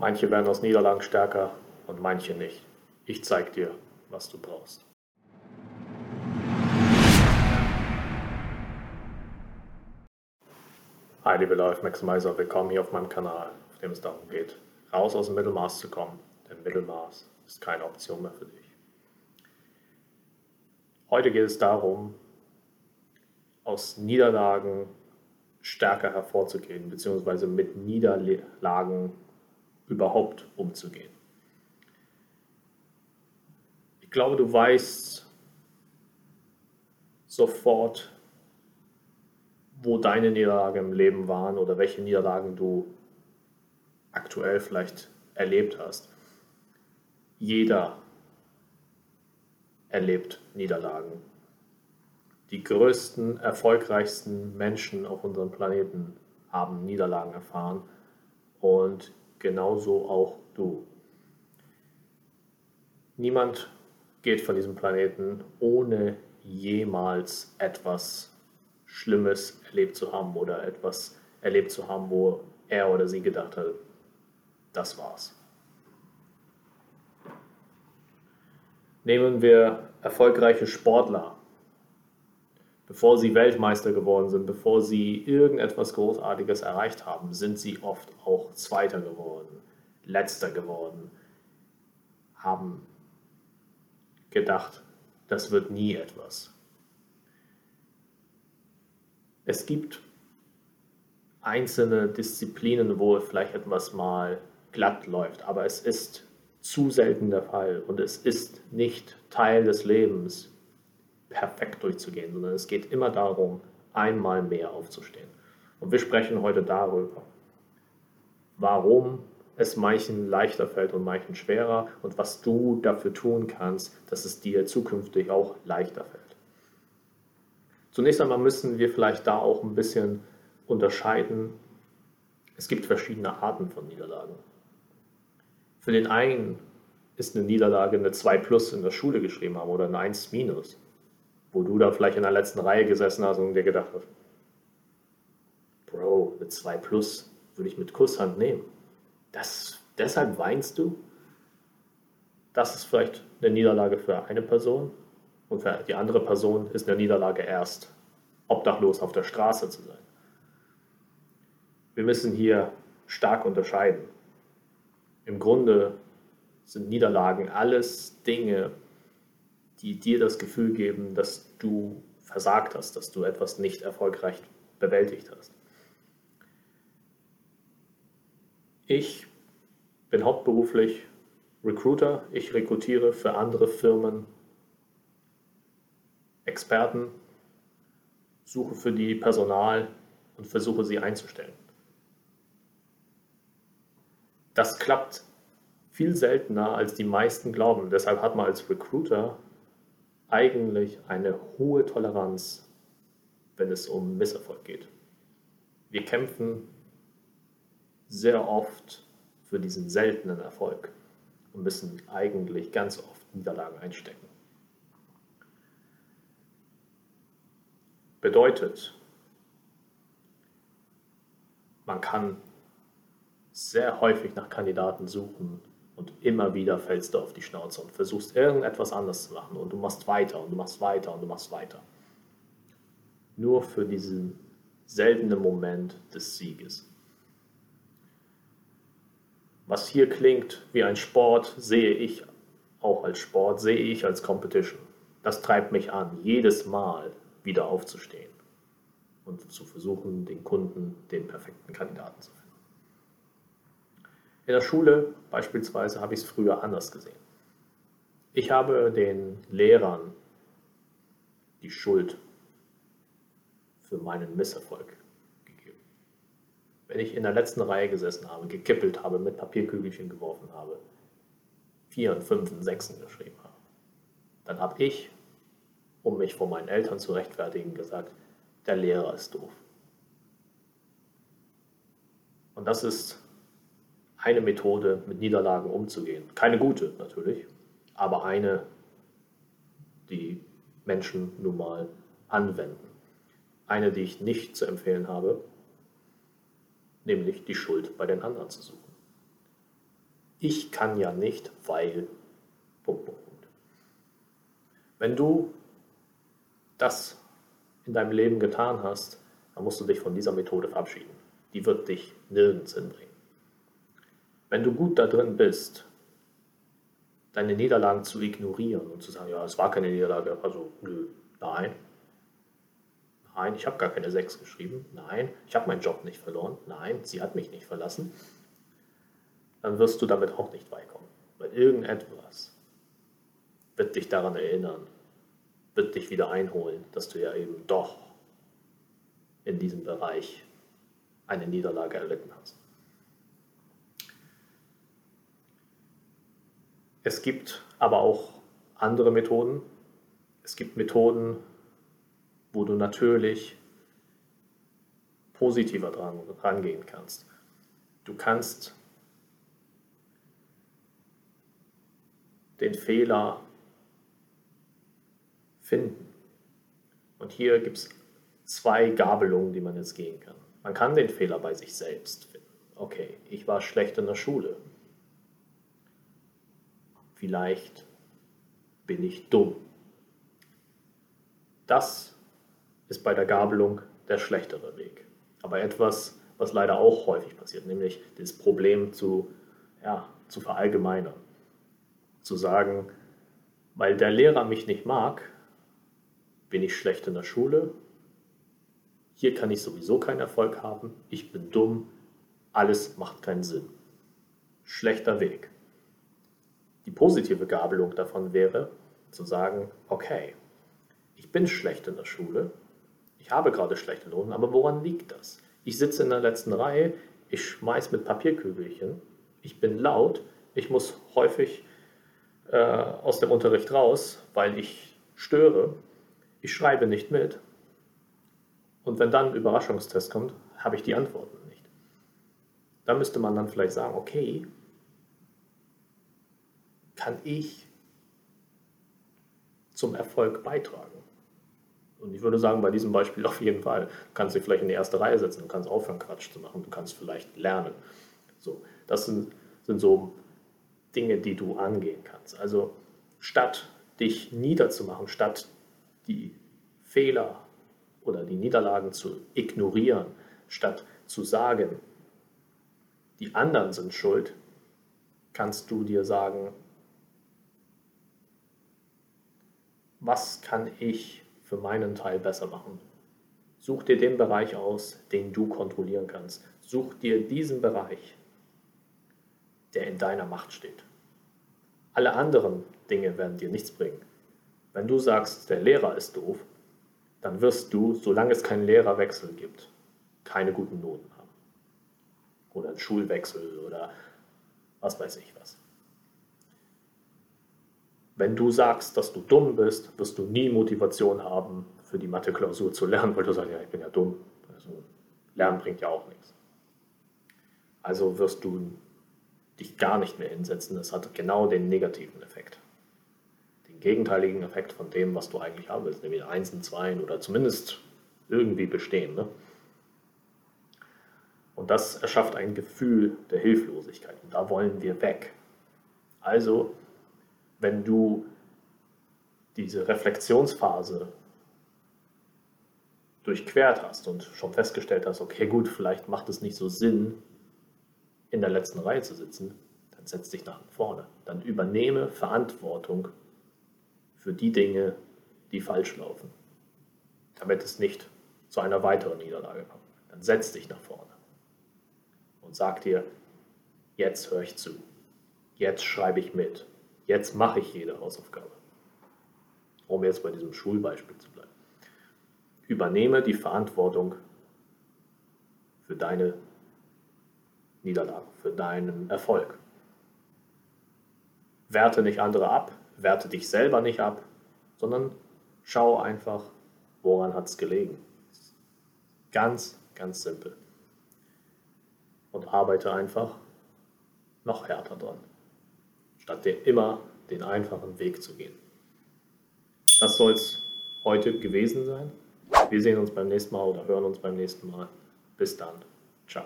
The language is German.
Manche werden aus Niederlagen stärker und manche nicht. Ich zeig dir, was du brauchst. Hi liebe Life Maximizer, willkommen hier auf meinem Kanal, auf dem es darum geht, raus aus dem Mittelmaß zu kommen, denn Mittelmaß ist keine Option mehr für dich. Heute geht es darum, aus Niederlagen stärker hervorzugehen, beziehungsweise mit Niederlagen überhaupt umzugehen. Ich glaube, du weißt sofort, wo deine Niederlagen im Leben waren oder welche Niederlagen du aktuell vielleicht erlebt hast. Jeder erlebt Niederlagen die größten, erfolgreichsten Menschen auf unserem Planeten haben Niederlagen erfahren und genauso auch du. Niemand geht von diesem Planeten ohne jemals etwas Schlimmes erlebt zu haben oder etwas erlebt zu haben, wo er oder sie gedacht hat, das war's. Nehmen wir erfolgreiche Sportler bevor sie Weltmeister geworden sind, bevor sie irgendetwas Großartiges erreicht haben, sind sie oft auch Zweiter geworden, Letzter geworden, haben gedacht, das wird nie etwas. Es gibt einzelne Disziplinen, wo vielleicht etwas mal glatt läuft, aber es ist zu selten der Fall und es ist nicht Teil des Lebens, perfekt durchzugehen, sondern es geht immer darum, einmal mehr aufzustehen. Und wir sprechen heute darüber, warum es manchen leichter fällt und manchen schwerer und was du dafür tun kannst, dass es dir zukünftig auch leichter fällt. Zunächst einmal müssen wir vielleicht da auch ein bisschen unterscheiden. Es gibt verschiedene Arten von Niederlagen. Für den einen ist eine Niederlage eine 2 plus in der Schule geschrieben haben oder eine 1 minus wo du da vielleicht in der letzten Reihe gesessen hast und dir gedacht hast, Bro, eine 2 Plus würde ich mit Kusshand nehmen. Das, deshalb weinst du? Das ist vielleicht eine Niederlage für eine Person und für die andere Person ist eine Niederlage erst, obdachlos auf der Straße zu sein. Wir müssen hier stark unterscheiden. Im Grunde sind Niederlagen alles Dinge, die dir das Gefühl geben, dass du versagt hast, dass du etwas nicht erfolgreich bewältigt hast. Ich bin hauptberuflich Recruiter. Ich rekrutiere für andere Firmen Experten, suche für die Personal und versuche sie einzustellen. Das klappt viel seltener, als die meisten glauben. Deshalb hat man als Recruiter eigentlich eine hohe Toleranz, wenn es um Misserfolg geht. Wir kämpfen sehr oft für diesen seltenen Erfolg und müssen eigentlich ganz oft Niederlagen einstecken. Bedeutet, man kann sehr häufig nach Kandidaten suchen, und immer wieder fällst du auf die Schnauze und versuchst irgendetwas anders zu machen und du machst weiter und du machst weiter und du machst weiter. Nur für diesen seltenen Moment des Sieges. Was hier klingt wie ein Sport, sehe ich auch als Sport, sehe ich als Competition. Das treibt mich an, jedes Mal wieder aufzustehen und zu versuchen, den Kunden den perfekten Kandidaten zu finden. In der Schule beispielsweise habe ich es früher anders gesehen. Ich habe den Lehrern die Schuld für meinen Misserfolg gegeben. Wenn ich in der letzten Reihe gesessen habe, gekippelt habe, mit Papierkügelchen geworfen habe, vier und fünf und sechsen geschrieben habe, dann habe ich, um mich vor meinen Eltern zu rechtfertigen, gesagt, der Lehrer ist doof. Und das ist eine Methode, mit Niederlagen umzugehen. Keine gute natürlich, aber eine, die Menschen nun mal anwenden. Eine, die ich nicht zu empfehlen habe, nämlich die Schuld bei den anderen zu suchen. ich kann ja nicht, weil. Wenn du das in deinem Leben getan hast, dann musst du dich von dieser Methode verabschieden. Die wird dich nirgends hinbringen. Wenn du gut da drin bist, deine Niederlagen zu ignorieren und zu sagen, ja, es war keine Niederlage, also nö, nein, nein, ich habe gar keine 6 geschrieben, nein, ich habe meinen Job nicht verloren, nein, sie hat mich nicht verlassen, dann wirst du damit auch nicht weit kommen. Weil irgendetwas wird dich daran erinnern, wird dich wieder einholen, dass du ja eben doch in diesem Bereich eine Niederlage erlitten hast. Es gibt aber auch andere Methoden. Es gibt Methoden, wo du natürlich positiver dran rangehen kannst. Du kannst den Fehler finden. Und hier gibt es zwei Gabelungen, die man jetzt gehen kann. Man kann den Fehler bei sich selbst finden. Okay, ich war schlecht in der Schule. Vielleicht bin ich dumm. Das ist bei der Gabelung der schlechtere Weg. Aber etwas, was leider auch häufig passiert, nämlich das Problem zu, ja, zu verallgemeinern zu sagen, weil der Lehrer mich nicht mag, bin ich schlecht in der Schule, hier kann ich sowieso keinen Erfolg haben, ich bin dumm, alles macht keinen Sinn. Schlechter Weg. Die positive Gabelung davon wäre zu sagen, okay, ich bin schlecht in der Schule, ich habe gerade schlechte Noten, aber woran liegt das? Ich sitze in der letzten Reihe, ich schmeiß mit Papierkügelchen, ich bin laut, ich muss häufig äh, aus dem Unterricht raus, weil ich störe. Ich schreibe nicht mit. Und wenn dann ein Überraschungstest kommt, habe ich die Antworten nicht. Da müsste man dann vielleicht sagen, okay, kann ich zum Erfolg beitragen? Und ich würde sagen, bei diesem Beispiel auf jeden Fall. Du kannst dich vielleicht in die erste Reihe setzen, du kannst aufhören, Quatsch zu machen, du kannst vielleicht lernen. So, das sind, sind so Dinge, die du angehen kannst. Also statt dich niederzumachen, statt die Fehler oder die Niederlagen zu ignorieren, statt zu sagen, die anderen sind schuld, kannst du dir sagen, was kann ich für meinen Teil besser machen? Such dir den Bereich aus, den du kontrollieren kannst. Such dir diesen Bereich, der in deiner Macht steht. Alle anderen Dinge werden dir nichts bringen. Wenn du sagst, der Lehrer ist doof, dann wirst du, solange es keinen Lehrerwechsel gibt, keine guten Noten haben. Oder einen Schulwechsel oder was weiß ich was. Wenn du sagst, dass du dumm bist, wirst du nie Motivation haben, für die Mathe-Klausur zu lernen, weil du sagst, ja, ich bin ja dumm. Also, Lernen bringt ja auch nichts. Also wirst du dich gar nicht mehr hinsetzen. Das hat genau den negativen Effekt. Den gegenteiligen Effekt von dem, was du eigentlich haben willst, nämlich Einsen, Zweien oder zumindest irgendwie bestehen. Ne? Und das erschafft ein Gefühl der Hilflosigkeit. Und da wollen wir weg. Also, wenn du diese Reflexionsphase durchquert hast und schon festgestellt hast, okay, gut, vielleicht macht es nicht so Sinn, in der letzten Reihe zu sitzen, dann setz dich nach vorne. Dann übernehme Verantwortung für die Dinge, die falsch laufen, damit es nicht zu einer weiteren Niederlage kommt. Dann setz dich nach vorne und sag dir, jetzt höre ich zu, jetzt schreibe ich mit, jetzt mache ich jede Hausaufgabe. Um jetzt bei diesem Schulbeispiel zu bleiben. Übernehme die Verantwortung für deine Niederlagen, für deinen Erfolg. Werte nicht andere ab, werte dich selber nicht ab, sondern schau einfach, woran hat es gelegen. Ganz, ganz simpel. Und arbeite einfach noch härter dran, statt dir immer den einfachen Weg zu gehen. Das soll es heute gewesen sein. Wir sehen uns beim nächsten Mal oder hören uns beim nächsten Mal. Bis dann. Ciao.